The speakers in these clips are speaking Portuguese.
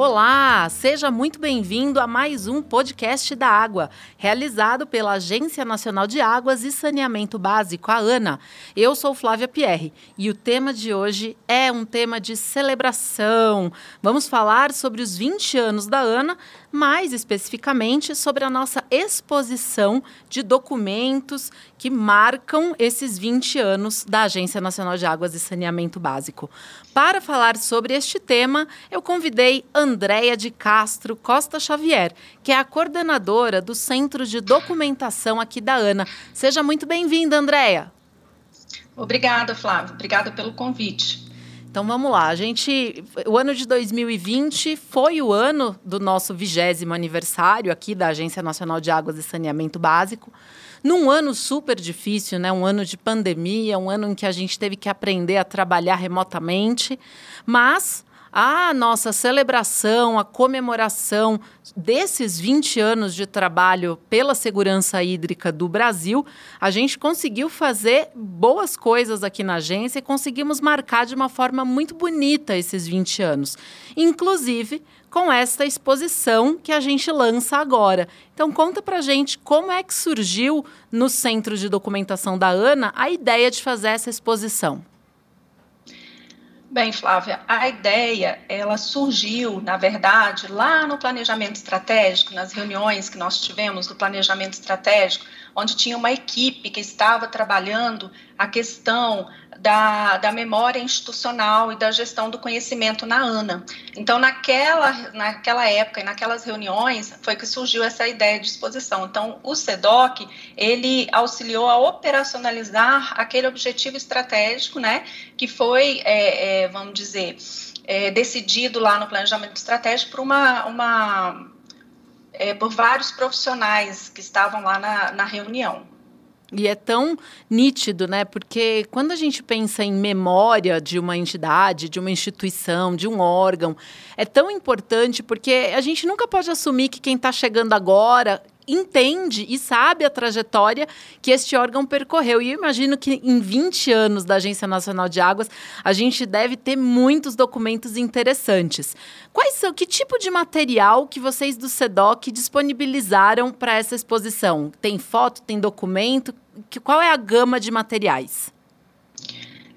Olá, seja muito bem-vindo a mais um podcast da Água, realizado pela Agência Nacional de Águas e Saneamento Básico, a ANA. Eu sou Flávia Pierre e o tema de hoje é um tema de celebração. Vamos falar sobre os 20 anos da ANA, mais especificamente sobre a nossa exposição de documentos que marcam esses 20 anos da Agência Nacional de Águas e Saneamento Básico. Para falar sobre este tema, eu convidei Andréia de Castro Costa Xavier, que é a coordenadora do Centro de Documentação aqui da ANA. Seja muito bem-vinda, Andréia. Obrigada, Flávio. Obrigada pelo convite. Então vamos lá, a gente, o ano de 2020 foi o ano do nosso vigésimo aniversário aqui da Agência Nacional de Águas e Saneamento Básico. Num ano super difícil, né? um ano de pandemia, um ano em que a gente teve que aprender a trabalhar remotamente, mas a nossa celebração, a comemoração desses 20 anos de trabalho pela segurança hídrica do Brasil, a gente conseguiu fazer boas coisas aqui na agência e conseguimos marcar de uma forma muito bonita esses 20 anos. Inclusive com esta exposição que a gente lança agora. Então conta pra gente como é que surgiu no Centro de Documentação da ANA a ideia de fazer essa exposição. Bem, Flávia, a ideia ela surgiu, na verdade, lá no planejamento estratégico, nas reuniões que nós tivemos do planejamento estratégico, onde tinha uma equipe que estava trabalhando a questão da, da memória institucional e da gestão do conhecimento na ANA. Então, naquela, naquela época e naquelas reuniões, foi que surgiu essa ideia de exposição. Então, o SEDOC, ele auxiliou a operacionalizar aquele objetivo estratégico, né, que foi, é, é, vamos dizer, é, decidido lá no planejamento estratégico por uma, uma é, por vários profissionais que estavam lá na, na reunião. E é tão nítido, né? Porque quando a gente pensa em memória de uma entidade, de uma instituição, de um órgão, é tão importante porque a gente nunca pode assumir que quem está chegando agora entende e sabe a trajetória que este órgão percorreu. E eu imagino que em 20 anos da Agência Nacional de Águas, a gente deve ter muitos documentos interessantes. Quais são, que tipo de material que vocês do SEDOC disponibilizaram para essa exposição? Tem foto, tem documento? Que, qual é a gama de materiais?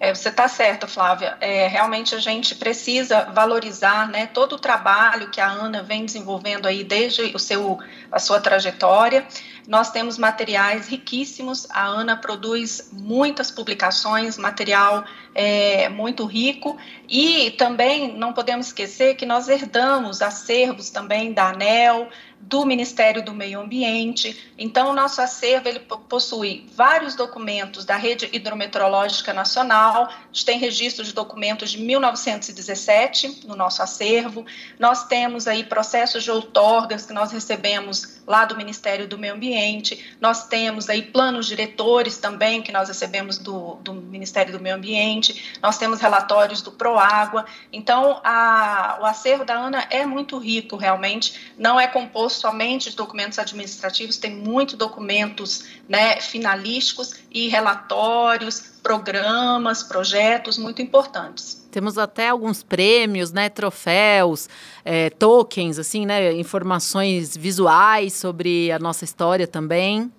É, você está certa, Flávia. É, realmente a gente precisa valorizar né, todo o trabalho que a Ana vem desenvolvendo aí desde o seu, a sua trajetória. Nós temos materiais riquíssimos. A Ana produz muitas publicações, material é, muito rico. E também não podemos esquecer que nós herdamos acervos também da ANEL, do Ministério do Meio Ambiente. Então, o nosso acervo ele possui vários documentos da Rede Hidrometeorológica Nacional, a gente tem registro de documentos de 1917 no nosso acervo, nós temos aí processos de outorgas que nós recebemos lá do Ministério do Meio Ambiente, nós temos aí planos diretores também que nós recebemos do, do Ministério do Meio Ambiente, nós temos relatórios do Proágua, então a, o acervo da ANA é muito rico realmente, não é composto somente de documentos administrativos, tem muitos documentos né, finalísticos e relatórios, programas, projetos muito importantes. Temos até alguns prêmios, né, troféus, é, tokens, assim, né, informações visuais sobre a nossa história também.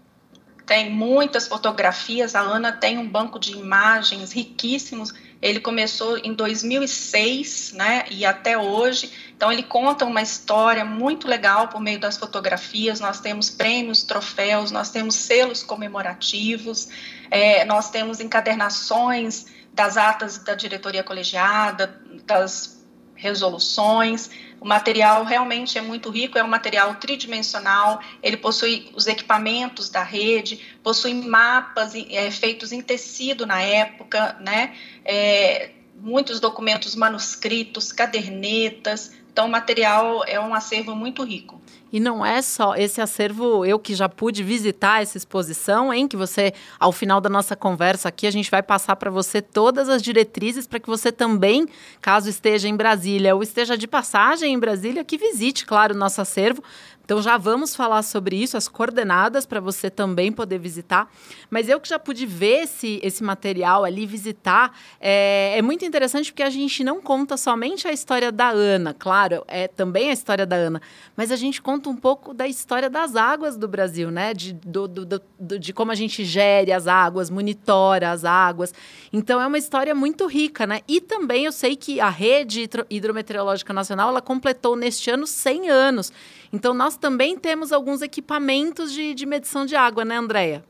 Tem muitas fotografias, a Ana tem um banco de imagens riquíssimos. Ele começou em 2006, né, e até hoje então, ele conta uma história muito legal por meio das fotografias. Nós temos prêmios, troféus, nós temos selos comemorativos, é, nós temos encadernações das atas da diretoria colegiada, das resoluções. O material realmente é muito rico, é um material tridimensional, ele possui os equipamentos da rede, possui mapas é, feitos em tecido na época, né? É, muitos documentos manuscritos, cadernetas, então, o material é um acervo muito rico. E não é só esse acervo, eu que já pude visitar essa exposição, hein? Que você, ao final da nossa conversa aqui, a gente vai passar para você todas as diretrizes para que você também, caso esteja em Brasília ou esteja de passagem em Brasília, que visite, claro, o nosso acervo. Então já vamos falar sobre isso, as coordenadas para você também poder visitar. Mas eu que já pude ver esse, esse material ali, visitar, é, é muito interessante porque a gente não conta somente a história da Ana, claro, é também a história da Ana, mas a gente conta um pouco da história das águas do Brasil, né? De, do, do, do, de como a gente gere as águas, monitora as águas. Então é uma história muito rica, né? E também eu sei que a rede hidrometeorológica nacional ela completou neste ano 100 anos. Então nós também temos alguns equipamentos de, de medição de água, né, Andréia?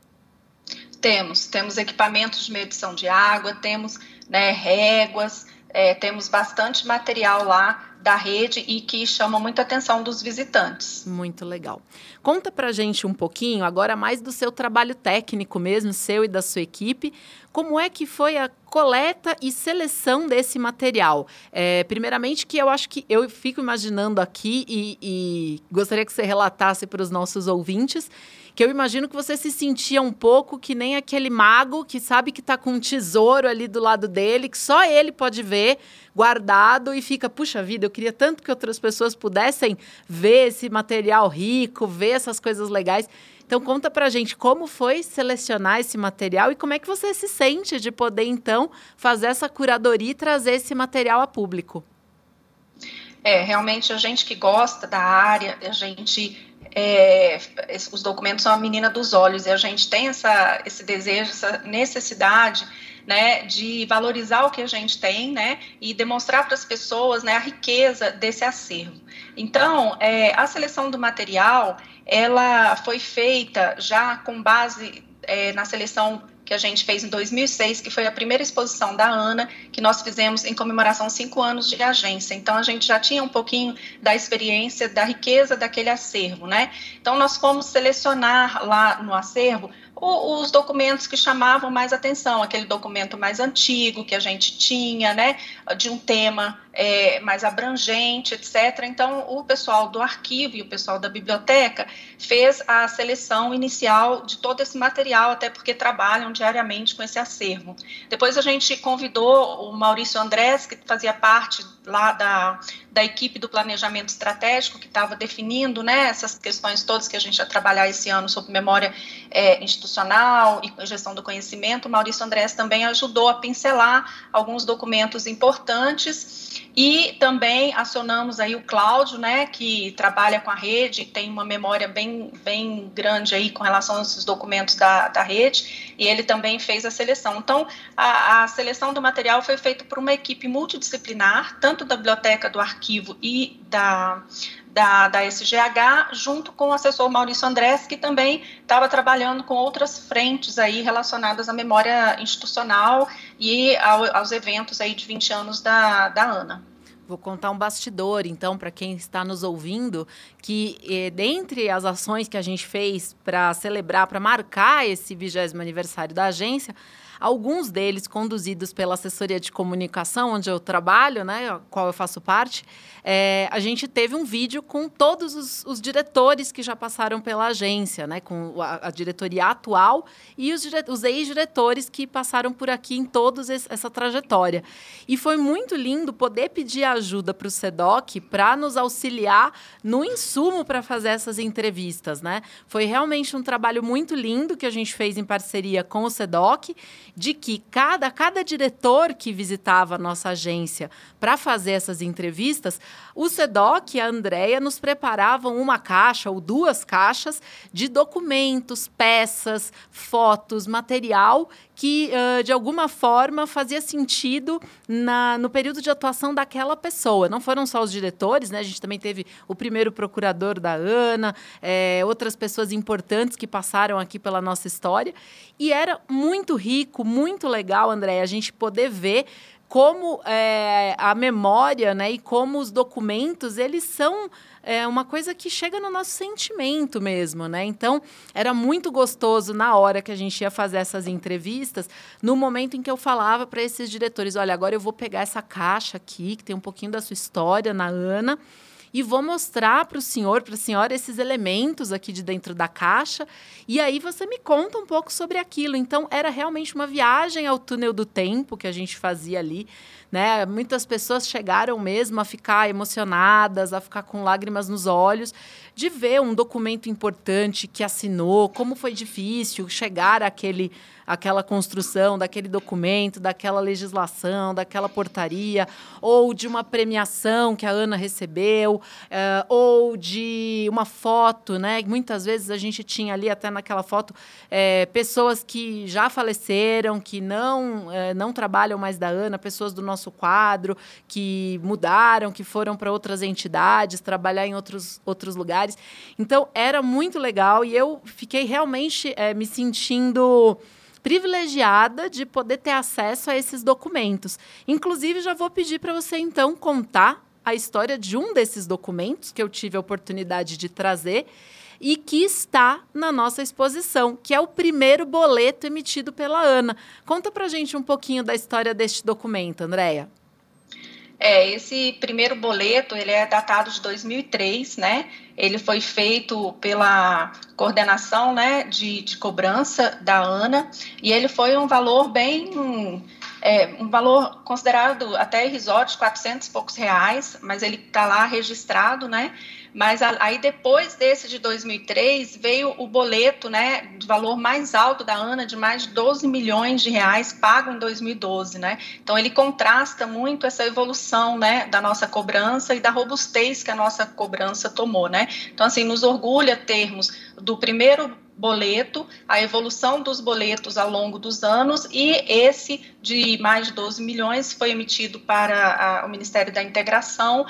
Temos, temos equipamentos de medição de água, temos né, réguas, é, temos bastante material lá da rede e que chama muita atenção dos visitantes. Muito legal. Conta pra gente um pouquinho, agora mais do seu trabalho técnico mesmo, seu e da sua equipe, como é que foi a coleta e seleção desse material? É, primeiramente, que eu acho que eu fico imaginando aqui e, e gostaria que você relatasse para os nossos ouvintes que eu imagino que você se sentia um pouco que nem aquele mago que sabe que está com um tesouro ali do lado dele, que só ele pode ver, guardado, e fica, puxa vida, eu queria tanto que outras pessoas pudessem ver esse material rico, ver essas coisas legais. Então conta pra gente como foi selecionar esse material e como é que você se sente de poder então fazer essa curadoria e trazer esse material a público. É, realmente a gente que gosta da área, a gente é, os documentos são a menina dos olhos e a gente tem essa, esse desejo, essa necessidade né, de valorizar o que a gente tem, né, e demonstrar para as pessoas, né, a riqueza desse acervo. Então, é, a seleção do material, ela foi feita já com base é, na seleção que a gente fez em 2006, que foi a primeira exposição da ANA, que nós fizemos em comemoração cinco anos de agência. Então, a gente já tinha um pouquinho da experiência, da riqueza daquele acervo, né? Então, nós fomos selecionar lá no acervo os documentos que chamavam mais atenção, aquele documento mais antigo que a gente tinha, né, de um tema é, mais abrangente, etc. Então, o pessoal do arquivo e o pessoal da biblioteca fez a seleção inicial de todo esse material, até porque trabalham diariamente com esse acervo. Depois a gente convidou o Maurício Andrés, que fazia parte lá da, da equipe do planejamento estratégico, que estava definindo né, essas questões todas que a gente vai trabalhar esse ano sobre memória é, institucional e gestão do conhecimento. Maurício Andrés também ajudou a pincelar alguns documentos importantes e também acionamos aí o Cláudio, né, que trabalha com a rede, tem uma memória bem, bem grande aí com relação a esses documentos da, da rede, e ele também fez a seleção. Então, a, a seleção do material foi feita por uma equipe multidisciplinar, tanto da biblioteca, do arquivo e da, da, da SGH, junto com o assessor Maurício Andrés, que também estava trabalhando com outras frentes aí relacionadas à memória institucional e ao, aos eventos aí de 20 anos da, da ANA. Vou contar um bastidor, então, para quem está nos ouvindo, que eh, dentre as ações que a gente fez para celebrar, para marcar esse vigésimo aniversário da agência, alguns deles conduzidos pela assessoria de comunicação, onde eu trabalho, né, qual eu faço parte, é, a gente teve um vídeo com todos os, os, diretores que já passaram pela agência, né, com a, a diretoria atual e os, os ex-diretores que passaram por aqui em toda essa trajetória. E foi muito lindo poder pedir ajuda para o SEDOC para nos auxiliar no insumo para fazer essas entrevistas, né? Foi realmente um trabalho muito lindo que a gente fez em parceria com o SEDOC de que cada, cada diretor que visitava a nossa agência para fazer essas entrevistas, o SEDOC e a Andrea nos preparavam uma caixa ou duas caixas de documentos, peças, fotos, material que, uh, de alguma forma, fazia sentido na, no período de atuação daquela pessoa. Não foram só os diretores, né? A gente também teve o primeiro procurador da ANA, é, outras pessoas importantes que passaram aqui pela nossa história. E era muito rico, muito legal, André, a gente poder ver como é, a memória né, e como os documentos, eles são é, uma coisa que chega no nosso sentimento mesmo, né? Então, era muito gostoso na hora que a gente ia fazer essas entrevistas, no momento em que eu falava para esses diretores, olha, agora eu vou pegar essa caixa aqui, que tem um pouquinho da sua história na Ana, e vou mostrar para o senhor, para a senhora, esses elementos aqui de dentro da caixa. E aí você me conta um pouco sobre aquilo. Então, era realmente uma viagem ao túnel do tempo que a gente fazia ali. Né? Muitas pessoas chegaram mesmo a ficar emocionadas, a ficar com lágrimas nos olhos, de ver um documento importante que assinou, como foi difícil chegar àquele aquela construção daquele documento, daquela legislação, daquela portaria, ou de uma premiação que a Ana recebeu, uh, ou de uma foto, né? Muitas vezes a gente tinha ali até naquela foto é, pessoas que já faleceram, que não é, não trabalham mais da Ana, pessoas do nosso quadro que mudaram, que foram para outras entidades, trabalhar em outros outros lugares. Então era muito legal e eu fiquei realmente é, me sentindo privilegiada de poder ter acesso a esses documentos. Inclusive, já vou pedir para você então contar a história de um desses documentos que eu tive a oportunidade de trazer e que está na nossa exposição, que é o primeiro boleto emitido pela Ana. Conta para gente um pouquinho da história deste documento, Andréia. É, esse primeiro boleto, ele é datado de 2003, né? Ele foi feito pela coordenação, né, de, de cobrança da ANA, e ele foi um valor bem é, um valor considerado até irrisório, de 400 e poucos reais, mas ele está lá registrado, né? Mas aí depois desse de 2003 veio o boleto, né, de valor mais alto da ANA de mais de 12 milhões de reais pago em 2012, né? Então ele contrasta muito essa evolução, né, da nossa cobrança e da robustez que a nossa cobrança tomou, né? Então assim, nos orgulha termos do primeiro boleto, a evolução dos boletos ao longo dos anos e esse de mais de 12 milhões foi emitido para a, o Ministério da Integração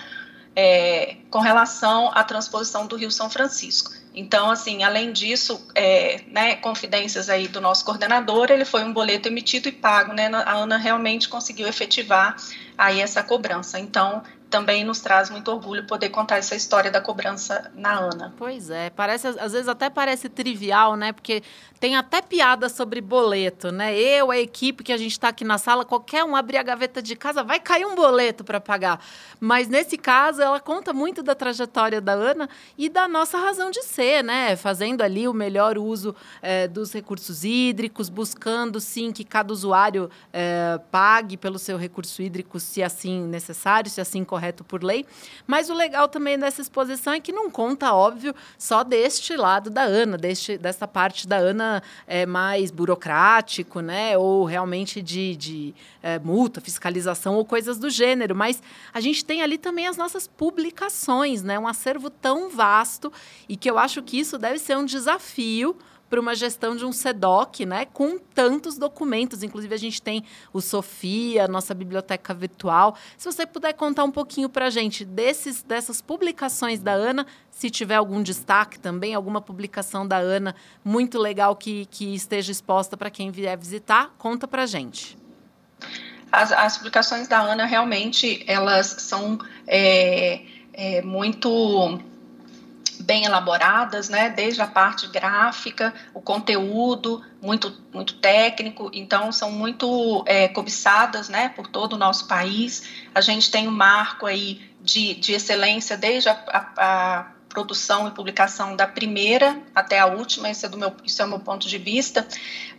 é, com relação à transposição do Rio São Francisco. Então, assim, além disso, é, né, confidências aí do nosso coordenador, ele foi um boleto emitido e pago, né? A Ana realmente conseguiu efetivar aí essa cobrança. Então, também nos traz muito orgulho poder contar essa história da cobrança na Ana. Pois é, parece às vezes até parece trivial, né? Porque tem até piada sobre boleto, né? Eu, a equipe que a gente está aqui na sala, qualquer um abrir a gaveta de casa, vai cair um boleto para pagar. Mas nesse caso, ela conta muito da trajetória da Ana e da nossa razão de ser, né? Fazendo ali o melhor uso é, dos recursos hídricos, buscando sim que cada usuário é, pague pelo seu recurso hídrico, se assim necessário, se assim correto por lei. Mas o legal também dessa exposição é que não conta, óbvio, só deste lado da Ana, deste, dessa parte da Ana é, mais burocrático, né? Ou realmente de, de é, multa, fiscalização ou coisas do gênero. Mas a gente tem ali também as nossas publicações, né? Um acervo tão vasto e que eu acho que isso deve ser um desafio para uma gestão de um SEDOC, né, com tantos documentos. Inclusive, a gente tem o Sofia, nossa biblioteca virtual. Se você puder contar um pouquinho para a gente desses, dessas publicações da Ana, se tiver algum destaque também, alguma publicação da Ana muito legal que, que esteja exposta para quem vier visitar, conta para a gente. As, as, publicações da Ana realmente elas são é, é, muito bem elaboradas, né? Desde a parte gráfica, o conteúdo muito muito técnico, então são muito é, cobiçadas, né? Por todo o nosso país. A gente tem um marco aí de, de excelência desde a, a, a produção e publicação da primeira até a última, esse é, do meu, esse é o meu ponto de vista,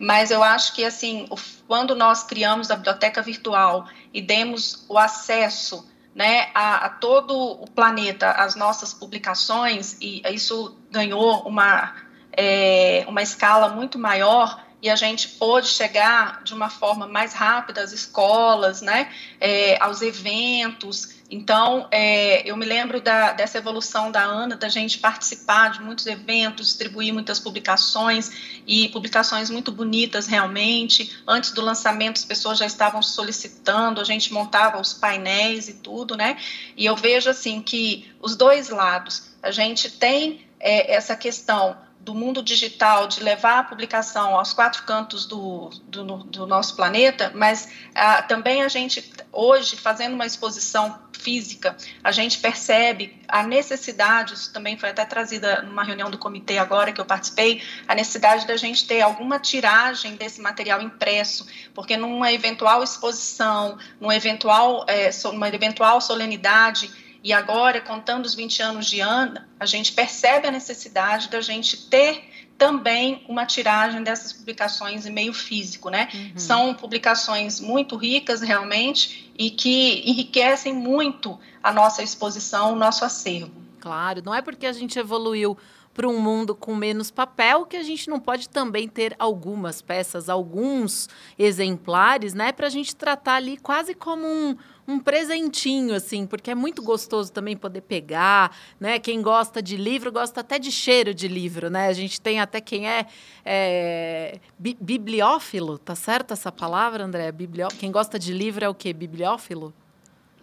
mas eu acho que, assim, quando nós criamos a biblioteca virtual e demos o acesso né, a, a, todo o planeta as nossas publicações, e isso ganhou uma, é, uma escala muito maior, e a gente pôde chegar de uma forma mais rápida às escolas, né, é, aos eventos. Então, é, eu me lembro da, dessa evolução da Ana, da gente participar de muitos eventos, distribuir muitas publicações e publicações muito bonitas realmente. Antes do lançamento, as pessoas já estavam solicitando, a gente montava os painéis e tudo, né? E eu vejo assim que os dois lados, a gente tem é, essa questão do mundo digital, de levar a publicação aos quatro cantos do, do, do nosso planeta, mas ah, também a gente, hoje, fazendo uma exposição física, a gente percebe a necessidade, isso também foi até trazida numa reunião do comitê agora que eu participei, a necessidade da gente ter alguma tiragem desse material impresso, porque numa eventual exposição, numa eventual, é, numa eventual solenidade, E agora, contando os 20 anos de Ana, a gente percebe a necessidade da gente ter também uma tiragem dessas publicações em meio físico, né? Uhum. São publicações muito ricas realmente e que enriquecem muito a nossa exposição, o nosso acervo. Claro, não é porque a gente evoluiu para um mundo com menos papel que a gente não pode também ter algumas peças, alguns exemplares, né, para a gente tratar ali quase como um um presentinho, assim, porque é muito gostoso também poder pegar, né? Quem gosta de livro gosta até de cheiro de livro, né? A gente tem até quem é, é bi bibliófilo, tá certo essa palavra, André? Biblió... Quem gosta de livro é o quê? Bibliófilo?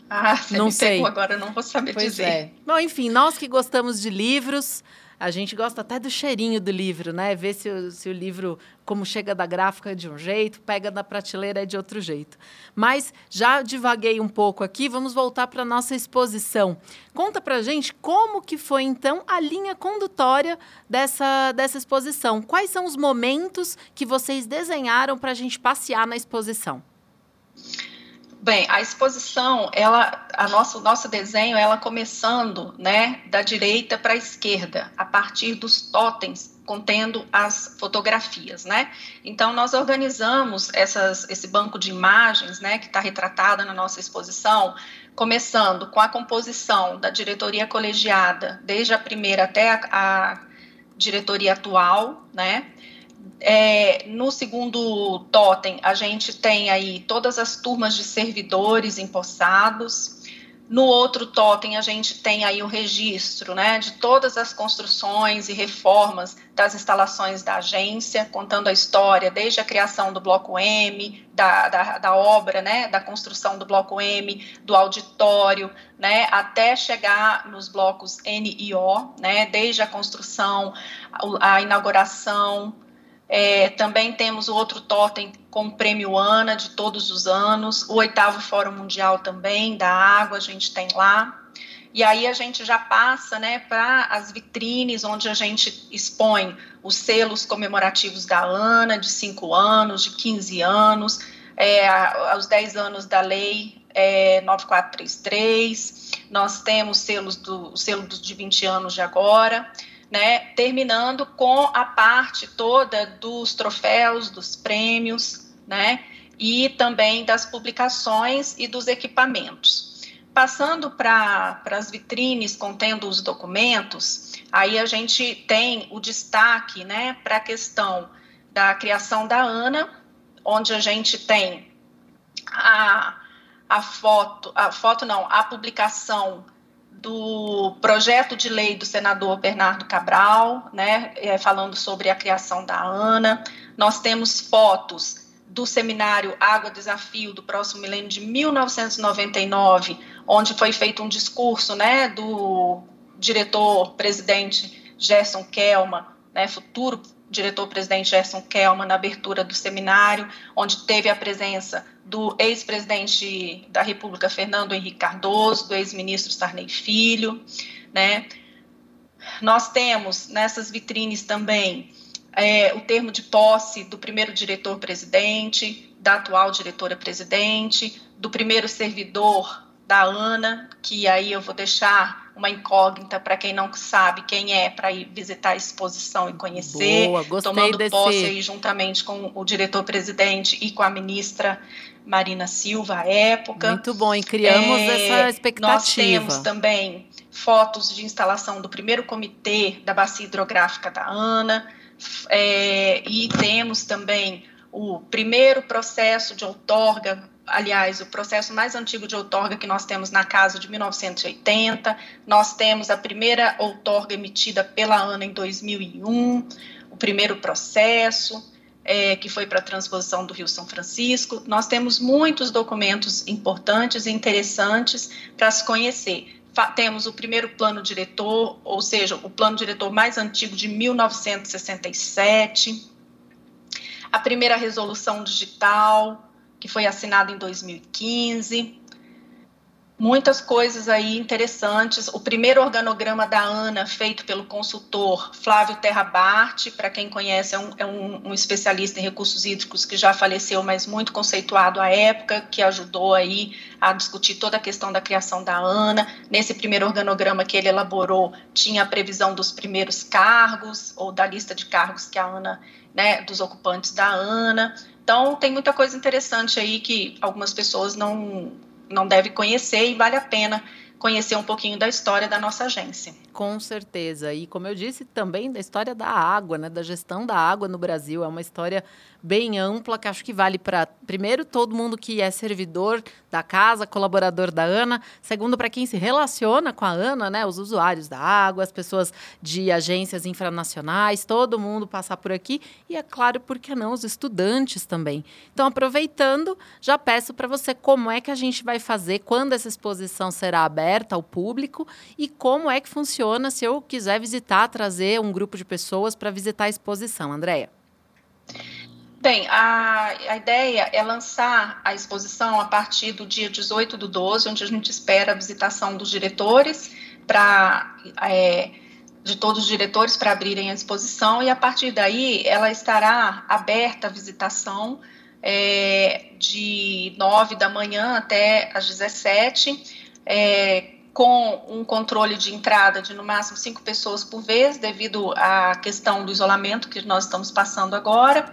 Ah, não sei. agora, não vou saber pois dizer. É. Bom, enfim, nós que gostamos de livros, a gente gosta até do cheirinho do livro, né? Ver se o, se o livro, como chega da gráfica de um jeito, pega da prateleira de outro jeito. Mas já divaguei um pouco aqui, vamos voltar para a nossa exposição. Conta para gente como que foi, então, a linha condutória dessa, dessa exposição. Quais são os momentos que vocês desenharam para a gente passear na exposição? Bem, a exposição, ela, a nosso nosso desenho, ela começando, né, da direita para a esquerda, a partir dos totens contendo as fotografias, né? Então nós organizamos essas, esse banco de imagens, né, que está retratada na nossa exposição, começando com a composição da diretoria colegiada, desde a primeira até a, a diretoria atual, né? É, no segundo totem, a gente tem aí todas as turmas de servidores empossados. No outro totem, a gente tem aí o registro né, de todas as construções e reformas das instalações da agência, contando a história desde a criação do Bloco M, da, da, da obra, né, da construção do Bloco M, do auditório, né, até chegar nos blocos N e O, né, desde a construção, a, inauguração, é, também temos o outro totem com o prêmio ANA de todos os anos, o oitavo Fórum Mundial também da água, a gente tem lá. E aí a gente já passa né, para as vitrines, onde a gente expõe os selos comemorativos da ANA, de 5 anos, de 15 anos, é, aos 10 anos da lei é, 9433. Nós temos selos do, o selo de 20 anos de agora né, terminando com a parte toda dos troféus, dos prêmios, né, e também das publicações e dos equipamentos. Passando para as vitrines contendo os documentos, aí a gente tem o destaque né, para a questão da criação da ANA, onde a gente tem a, a foto, a foto não, a publicação do projeto de lei do senador Bernardo Cabral, né, é, falando sobre a criação da ANA. Nós temos fotos do seminário Água Desafio do próximo milênio de 1999, onde foi feito um discurso, né, do diretor-presidente Gerson Kelma, né, futuro diretor-presidente Gerson Kelman na abertura do seminário, onde teve a presença do ex-presidente da República Fernando Henrique Cardoso, do ex-ministro Sarney Filho, né? Nós temos nessas vitrines também é, o termo de posse do primeiro diretor-presidente, da atual diretora-presidente, do primeiro servidor da ANA, que aí eu vou deixar uma incógnita para quem não sabe quem é, para ir visitar a exposição e conhecer, Boa, tomando desse... posse aí juntamente com o diretor-presidente e com a ministra Marina Silva à época. Muito bom, e criamos é, essa expectativa. Nós temos também fotos de instalação do primeiro comitê da bacia hidrográfica da ANA, é, e temos também o primeiro processo de outorga aliás, o processo mais antigo de outorga que nós temos na casa de 1980. Nós temos a primeira outorga emitida pela ANA em 2001, o primeiro processo. É, que foi para a transposição do Rio São Francisco. Nós temos muitos documentos importantes e interessantes para se conhecer. Fa temos o primeiro plano diretor, ou seja, o plano diretor mais antigo de 1967, a primeira resolução digital, que foi assinado em 2015. muitas coisas aí interessantes. O primeiro organograma da ANA, feito pelo consultor Flávio Terra Bart, para quem conhece, é, um, é um, um, especialista em recursos hídricos que já faleceu, mas muito conceituado à época, que ajudou aí a discutir toda a questão da criação da ANA. Nesse primeiro organograma que ele elaborou, tinha a previsão dos primeiros cargos, ou da lista de cargos que a ANA, né, dos ocupantes da ANA. Então, tem muita coisa interessante aí que algumas pessoas não não deve conhecer e vale a pena conhecer um pouquinho da história da nossa agência. Com certeza. E como eu disse, também da história da água, né, da gestão da água no Brasil. É uma história bem ampla que acho que vale para, primeiro, todo mundo que é servidor da casa, colaborador da ANA. Segundo, para quem se relaciona com a ANA, né, os usuários da água, as pessoas de agências infranacionais, todo mundo passar por aqui. E, é claro, por que não, os estudantes também. Então, aproveitando, já peço para você como é que a gente vai fazer, quando essa exposição será aberta ao público e como é que funciona se eu quiser visitar, trazer um grupo de pessoas para visitar a exposição, Andréia? Bem, a, a ideia é lançar a exposição a partir do dia 18 do 12, onde a gente espera a visitação dos diretores para é, de todos os diretores para abrirem a exposição e a partir daí ela estará aberta a visitação é, de 9 da manhã até às 17 é, com um controle de entrada de no máximo cinco pessoas por vez, devido à questão do isolamento que nós estamos passando agora.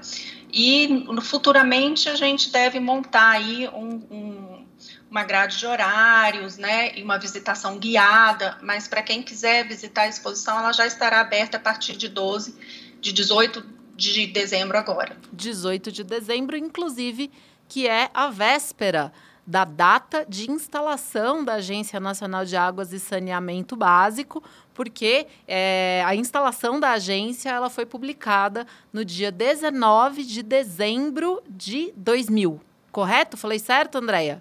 E futuramente a gente deve montar aí um, um, uma grade de horários, né, e uma visitação guiada. Mas para quem quiser visitar a exposição, ela já estará aberta a partir de 12, de 18 de dezembro agora. 18 de dezembro, inclusive, que é a véspera da data de instalação da Agência Nacional de Águas e Saneamento Básico, porque é, a instalação da agência ela foi publicada no dia 19 de dezembro de 2000. Correto? Falei certo, Andréia?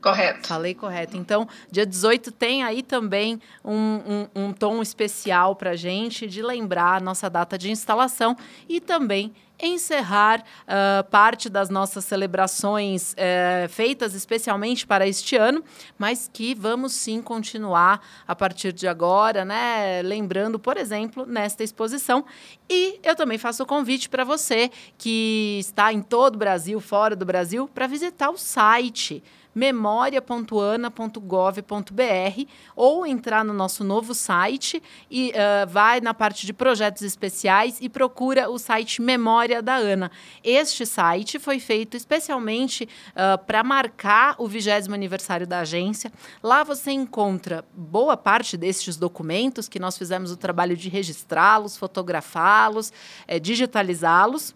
Correto. Falei correto. Então, dia 18 tem aí também um, um, um tom especial para a gente de lembrar a nossa data de instalação e também encerrar uh, parte das nossas celebrações uh, feitas especialmente para este ano, mas que vamos sim continuar a partir de agora, né? Lembrando, por exemplo, nesta exposição. E eu também faço o convite para você que está em todo o Brasil, fora do Brasil, para visitar o site memoria.ana.gov.br ou entrar no nosso novo site e uh, vai na parte de projetos especiais e procura o site Memória da Ana. Este site foi feito especialmente uh, para marcar o vigésimo aniversário da agência. Lá você encontra boa parte destes documentos que nós fizemos o trabalho de registrá-los, fotografá-los, é, digitalizá-los.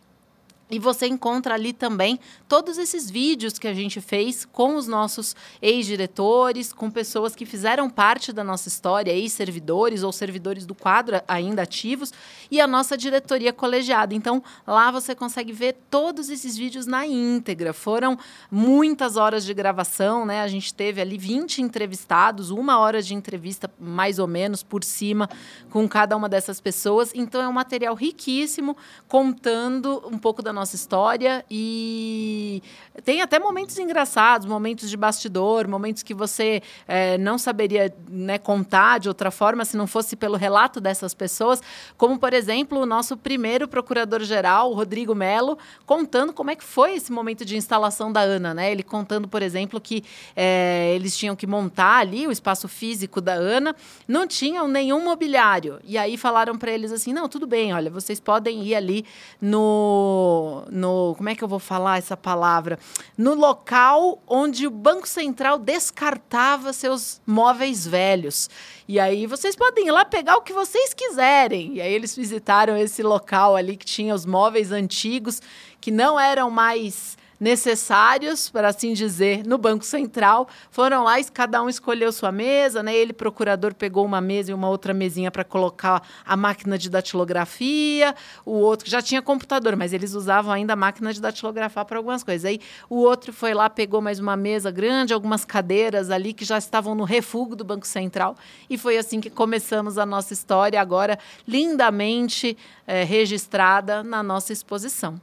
E você encontra ali também todos esses vídeos que a gente fez com os nossos ex-diretores, com pessoas que fizeram parte da nossa história, ex-servidores ou servidores do quadro ainda ativos, e a nossa diretoria colegiada. Então, lá você consegue ver todos esses vídeos na íntegra. Foram muitas horas de gravação, né? A gente teve ali 20 entrevistados, uma hora de entrevista mais ou menos por cima com cada uma dessas pessoas. Então, é um material riquíssimo, contando um pouco da nossa história e tem até momentos engraçados, momentos de bastidor, momentos que você é, não saberia né, contar de outra forma se não fosse pelo relato dessas pessoas, como por exemplo o nosso primeiro procurador-geral, Rodrigo Melo, contando como é que foi esse momento de instalação da Ana, né? Ele contando, por exemplo, que é, eles tinham que montar ali o espaço físico da Ana, não tinham nenhum mobiliário e aí falaram para eles assim, não, tudo bem, olha, vocês podem ir ali no no, Como é que eu vou falar essa palavra? No local onde o Banco Central descartava seus móveis velhos. E aí vocês podem ir lá pegar o que vocês quiserem. E aí eles visitaram esse local ali que tinha os móveis antigos, que não eram mais necessários, para assim dizer, no Banco Central. Foram lá cada um escolheu sua mesa, né? Ele, procurador, pegou uma mesa e uma outra mesinha para colocar a máquina de datilografia. O outro já tinha computador, mas eles usavam ainda a máquina de datilografar para algumas coisas. Aí o outro foi lá, pegou mais uma mesa grande, algumas cadeiras ali que já estavam no refúgio do Banco Central. E foi assim que começamos a nossa história, agora lindamente é, registrada na nossa exposição.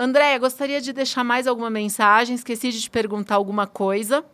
Andréia, gostaria de deixar mais alguma mensagem? Esqueci de te perguntar alguma coisa.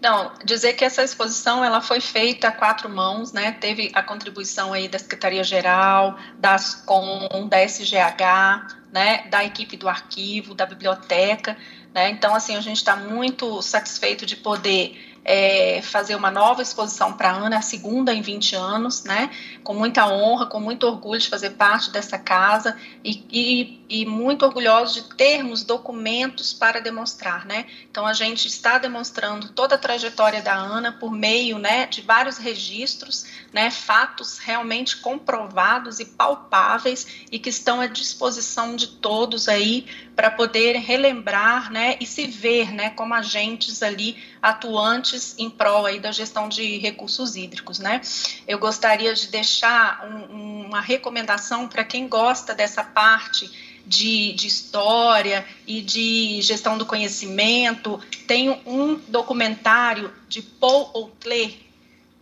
Não, dizer que essa exposição ela foi feita a quatro mãos, né? Teve a contribuição aí da Secretaria Geral, da ASCOM, da SGH, né? Da equipe do arquivo, da biblioteca, né? Então, assim, a gente está muito satisfeito de poder é, fazer uma nova exposição para a Ana, a segunda em 20 anos, né? Com muita honra, com muito orgulho de fazer parte dessa casa e, e, e muito orgulhosos de termos documentos para demonstrar, né? Então a gente está demonstrando toda a trajetória da Ana por meio, né, de vários registros, né, fatos realmente comprovados e palpáveis e que estão à disposição de todos aí para poder relembrar, né, e se ver, né, como agentes ali atuantes em prol aí da gestão de recursos hídricos, né? Eu gostaria de deixar um, uma recomendação para quem gosta dessa parte de, de, história e de gestão do conhecimento. Tem um documentário de Paul Outlet,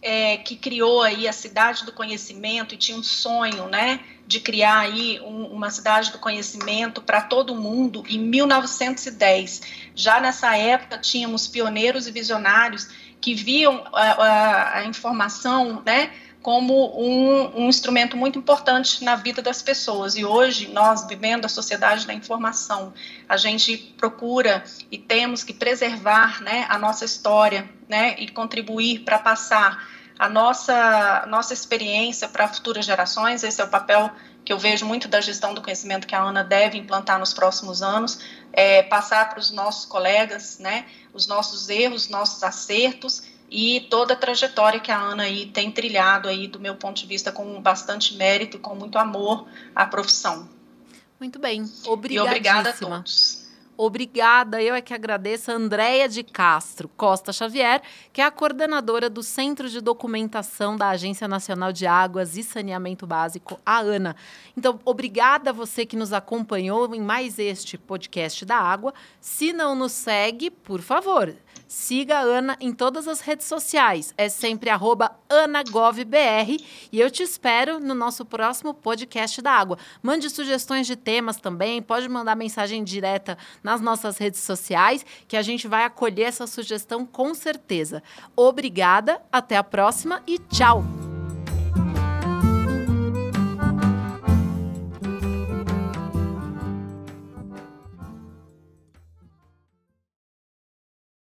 é, que criou aí a cidade do conhecimento e tinha um sonho, né, de criar aí um, uma cidade do conhecimento para todo mundo em 1910. Já nessa época tínhamos pioneiros e visionários que viam a, a, a informação, né, como um, um, instrumento muito importante na vida das pessoas. E hoje, nós, vivendo a sociedade da informação, a gente procura e temos que preservar né, a nossa história né, e contribuir para passar a nossa, nossa experiência para futuras gerações. Esse é o papel que eu vejo muito da gestão do conhecimento que a Ana deve implantar nos próximos anos, é passar para os nossos colegas né, os nossos erros, nossos acertos e toda a trajetória que a Ana aí tem trilhado aí do meu ponto de vista com bastante mérito e com muito amor à profissão. Muito bem, obrigada. Obrigada a todos. Obrigada, eu é que agradeço a Andréia de Castro Costa Xavier, que é a coordenadora do Centro de Documentação da Agência Nacional de Águas e Saneamento Básico, a ANA. Então, obrigada a você que nos acompanhou em mais este podcast da água. Se não nos segue, por favor, Siga a Ana em todas as redes sociais. É sempre anagovbr. E eu te espero no nosso próximo podcast da água. Mande sugestões de temas também. Pode mandar mensagem direta nas nossas redes sociais, que a gente vai acolher essa sugestão com certeza. Obrigada, até a próxima e tchau!